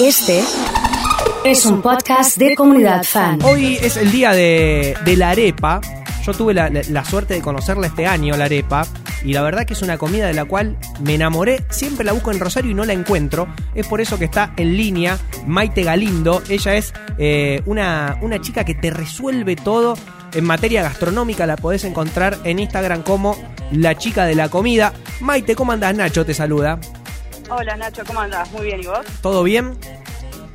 Este es un podcast de comunidad fan. Hoy es el día de, la arepa. Yo tuve la suerte de conocerla este año, la arepa, y la verdad que es una comida de la cual me enamoré. Siempre la busco en Rosario y no la encuentro. Es por eso que está en línea Maite Galindo. Ella es eh, una, una chica que te resuelve todo en materia gastronómica. La podés encontrar en Instagram como la chica de la comida. Maite, ¿cómo andás? Nacho te saluda. Hola Nacho, ¿cómo andás? Muy bien, ¿y vos? ¿Todo bien?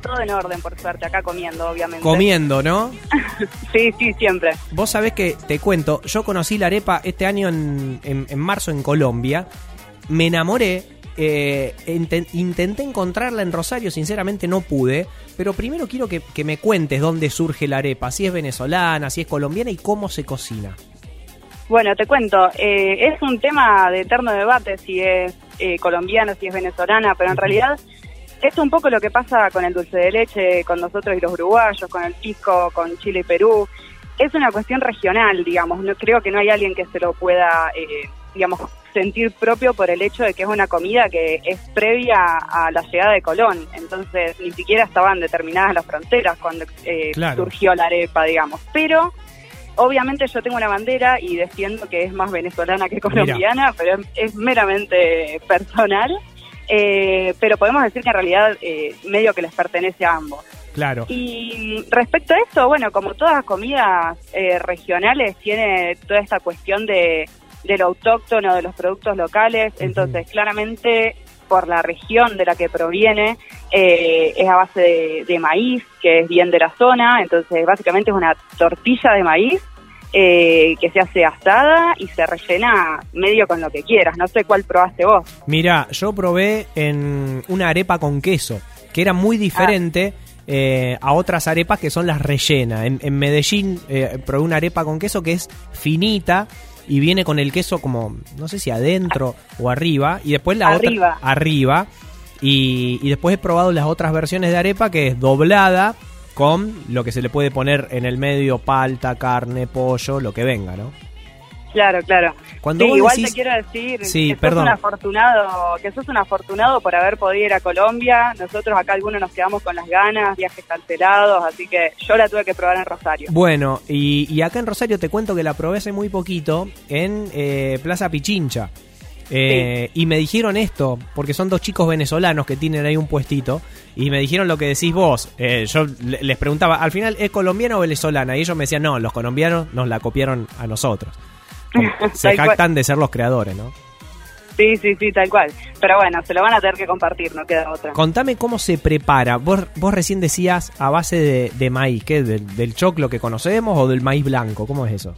Todo en orden, por suerte, acá comiendo, obviamente. Comiendo, ¿no? Sí, sí, siempre. Vos sabés que, te cuento, yo conocí la arepa este año en, en- en marzo en Colombia. Me enamoré. eh, inten- intenté encontrarla en Rosario, sinceramente no pude. Pero primero quiero que, que me cuentes dónde surge la arepa. Si es venezolana, si es colombiana y cómo se cocina. Bueno, te cuento, eh, es un tema de eterno debate si es eh, colombiana, si es venezolana, pero en realidad es un poco lo que pasa con el dulce de leche, con nosotros y los uruguayos, con el pisco, con Chile y Perú. Es una cuestión regional, digamos. No creo que no hay alguien que se lo pueda, eh, digamos, sentir propio por el hecho de que es una comida que es previa a la llegada de Colón. Entonces, ni siquiera estaban determinadas las fronteras cuando eh, Claro. surgió la arepa, digamos. Pero Obviamente yo tengo una bandera y defiendo que es más venezolana que colombiana, pero es, meramente personal. Eh, pero podemos decir que en realidad eh, medio que les pertenece a ambos. Claro. Y respecto a esto, bueno, como todas las comidas eh, regionales, tiene toda esta cuestión de, de lo autóctono, de los productos locales, entonces claramente por la región de la que proviene eh, es a base de, maíz, que es bien de la zona, entonces básicamente es una tortilla de maíz eh, que se hace asada y se rellena medio con lo que quieras, no sé cuál probaste vos. Mira, yo probé en una arepa con queso, que era muy diferente eh, a otras arepas que son las rellenas. En, Medellín probé una arepa con queso que es finita y viene con el queso como, no sé si adentro o arriba, y después la Arriba. otra arriba. Y, y después he probado las otras versiones de arepa que es doblada con lo que se le puede poner en el medio, palta, carne, pollo, lo que venga, ¿no? Claro, claro. Cuando sí, igual decís- te quiero decir Sí, que sos perdón. un afortunado, que sos un afortunado por haber podido ir a Colombia. Nosotros acá algunos nos quedamos con las ganas, viajes cancelados, así que yo la tuve que probar en Rosario. Bueno, y, y acá en Rosario te cuento que la probé hace muy poquito en eh, Plaza Pichincha. Eh, Y me dijeron esto, porque son dos chicos venezolanos que tienen ahí un puestito, y me dijeron lo que decís vos. Eh, yo le- les preguntaba, al final, ¿es colombiana o venezolana? Y ellos me decían, no, los colombianos nos la copiaron a nosotros. Se jactan de ser los creadores, ¿no? Sí, sí, sí, tal cual. Pero bueno, se lo van a tener que compartir, no queda otra. Contame cómo se prepara. Vos, vos recién decías a base de, de maíz, ¿qué? ¿Del, ¿Del choclo que conocemos o del maíz blanco? ¿Cómo es eso?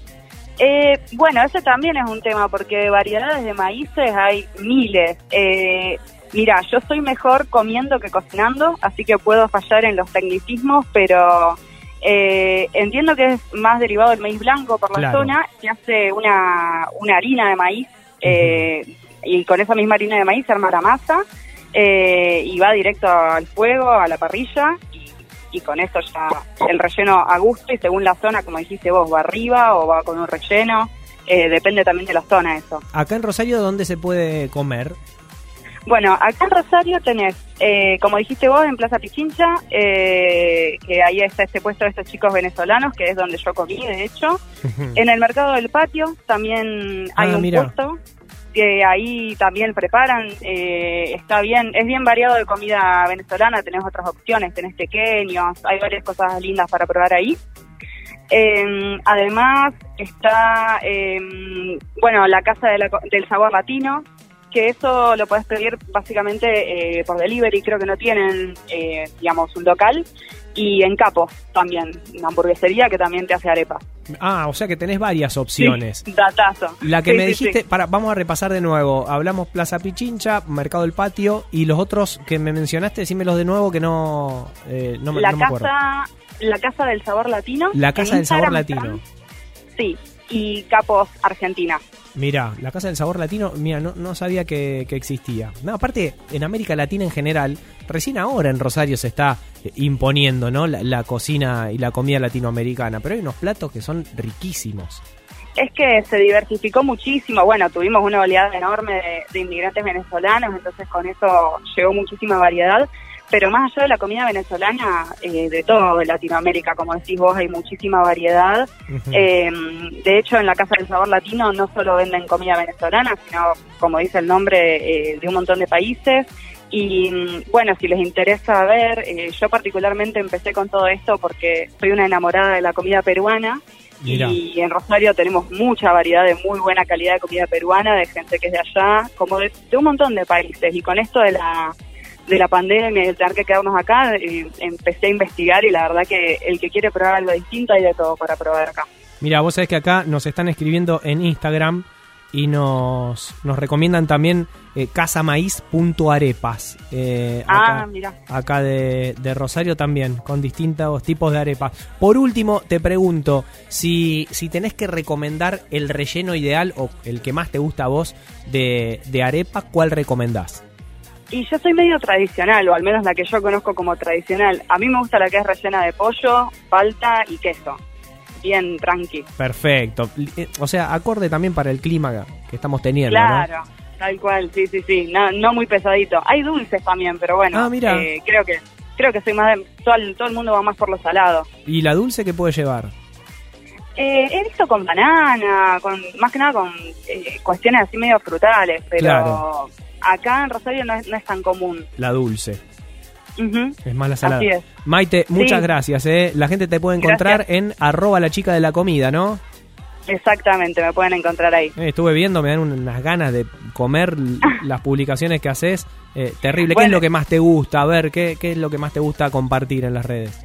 Eh, bueno, ese también es un tema porque de variedades de maíces hay miles. Eh, mira, yo soy mejor comiendo que cocinando, así que puedo fallar en los tecnicismos, pero eh, entiendo que es más derivado del maíz blanco por la Claro. zona. Se hace una, una harina de maíz eh, y con esa misma harina de maíz se arma la masa eh, y va directo al fuego, a la parrilla y, y con eso ya el relleno a gusto y según la zona, como dijiste vos, va arriba o va con un relleno. Eh, depende también de la zona eso. Acá en Rosario, ¿dónde se puede comer? Bueno, acá en Rosario tenés, eh, como dijiste vos, en Plaza Pichincha, eh, que ahí está este puesto de estos chicos venezolanos, que es donde yo comí, de hecho. En el mercado del patio también hay Ah, un mira. puesto que ahí también preparan, eh, está bien, es bien variado de comida venezolana, tenés otras opciones, tenés pequeños, hay varias cosas lindas para probar ahí. Eh, además está, eh, bueno, la Casa de la Co- del Sabor Latino, que eso lo puedes pedir básicamente eh, por delivery, creo que no tienen, eh, digamos, un local. Y en Capos también, una hamburguesería que también te hace arepas. Ah, o sea que tenés varias opciones. Sí, datazo. La que Sí, me dijiste, sí. para, vamos a repasar de nuevo. Hablamos Plaza Pichincha, Mercado del Patio y los otros que me mencionaste, decímelos de nuevo que no, eh, no, me- la no me acuerdo. casa, la casa del sabor latino. La Casa del Sabor Latino. están- Sí, y Capos Argentina. Mirá, la Casa del Sabor Latino, mira, no, no sabía que, que existía. No, aparte, en América Latina en general, recién ahora en Rosario se está eh, imponiendo, ¿no? La, la cocina y la comida latinoamericana, pero hay unos platos que son riquísimos. Es que se diversificó muchísimo. Bueno, tuvimos una oleada enorme de, de inmigrantes venezolanos, entonces con eso llegó muchísima variedad. Pero más allá de la comida venezolana, eh, de todo Latinoamérica, como decís vos, hay muchísima variedad. Eh, de hecho, en la Casa del Sabor Latino no solo venden comida venezolana, sino, como dice el nombre, de un montón de países. Y mm, bueno, si les interesa ver, yo particularmente empecé con todo esto porque soy una enamorada de la comida peruana y en Rosario tenemos mucha variedad de muy buena calidad de comida peruana, de gente que es de allá, como de, un montón de países. Y con esto de la, de la pandemia y el tener que quedarnos acá, eh, empecé a investigar y la verdad que el que quiere probar algo distinto hay de todo para probar acá. Mira, vos sabés que acá nos están escribiendo en Instagram y nos, nos recomiendan también eh, casamaíz.arepas. Eh, ah, mira. Acá de, Rosario también, con distintos tipos de arepas. Por último, te pregunto, si, si tenés que recomendar el relleno ideal o el que más te gusta a vos de, de arepa, ¿cuál recomendás? Y yo soy medio tradicional, o al menos la que yo conozco como tradicional. A mí me gusta la que es rellena de pollo, palta y queso bien tranqui. Perfecto. Eh, o sea, acorde también para el clima que estamos teniendo. Claro, tal cual, sí, sí, sí. No, no muy pesadito. Hay dulces también, pero bueno, ah, mira. Eh, creo que creo que soy más de, todo, el, todo el mundo va más por lo salado. ¿Y la dulce qué puede llevar? Eh, he visto con banana, con más que nada con cuestiones así medio frutales, pero acá en Rosario no es, no es tan común. La dulce. Es más la salada. Maite, muchas gracias. ¿eh? La gente te puede encontrar en arroba la chica de la comida, ¿no? Exactamente, me pueden encontrar ahí. Eh, estuve viendo, me dan unas ganas de comer las publicaciones que haces. Eh, terrible. ¿Qué es lo que más te gusta? A ver, ¿qué, ¿qué es lo que más te gusta compartir en las redes?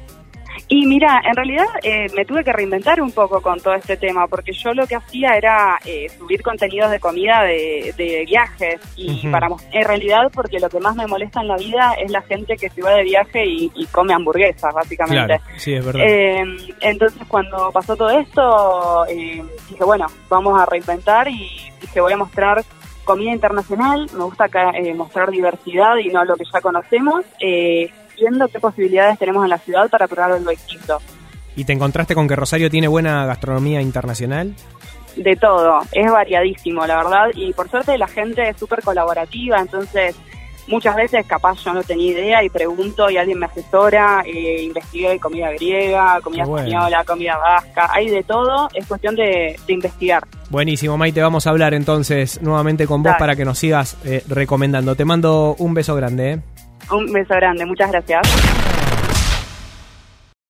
Y mira, en realidad eh, me tuve que reinventar un poco con todo este tema, porque yo lo que hacía era eh, subir contenidos de comida de, viajes, y para en realidad porque lo que más me molesta en la vida es la gente que se va de viaje y, come hamburguesas, básicamente. sí, es verdad. Em, entonces cuando pasó todo esto, eh, dije, bueno, vamos a reinventar y dije, voy a mostrar comida internacional, me gusta mostrar diversidad y no lo que ya conocemos. Eh, viendo qué posibilidades tenemos en la ciudad para probar lo distinto. ¿Y te encontraste con que Rosario tiene buena gastronomía internacional? De todo, es variadísimo, la verdad, y por suerte la gente es súper colaborativa, entonces muchas veces capaz yo no tenía idea y pregunto y alguien me asesora, eh, investigué comida griega, comida española, comida vasca, hay de todo, es cuestión de, investigar. Buenísimo, Maite, vamos a hablar entonces nuevamente con vos para que nos sigas eh, recomendando. Te mando un beso grande. ¿eh? Un beso grande, muchas gracias.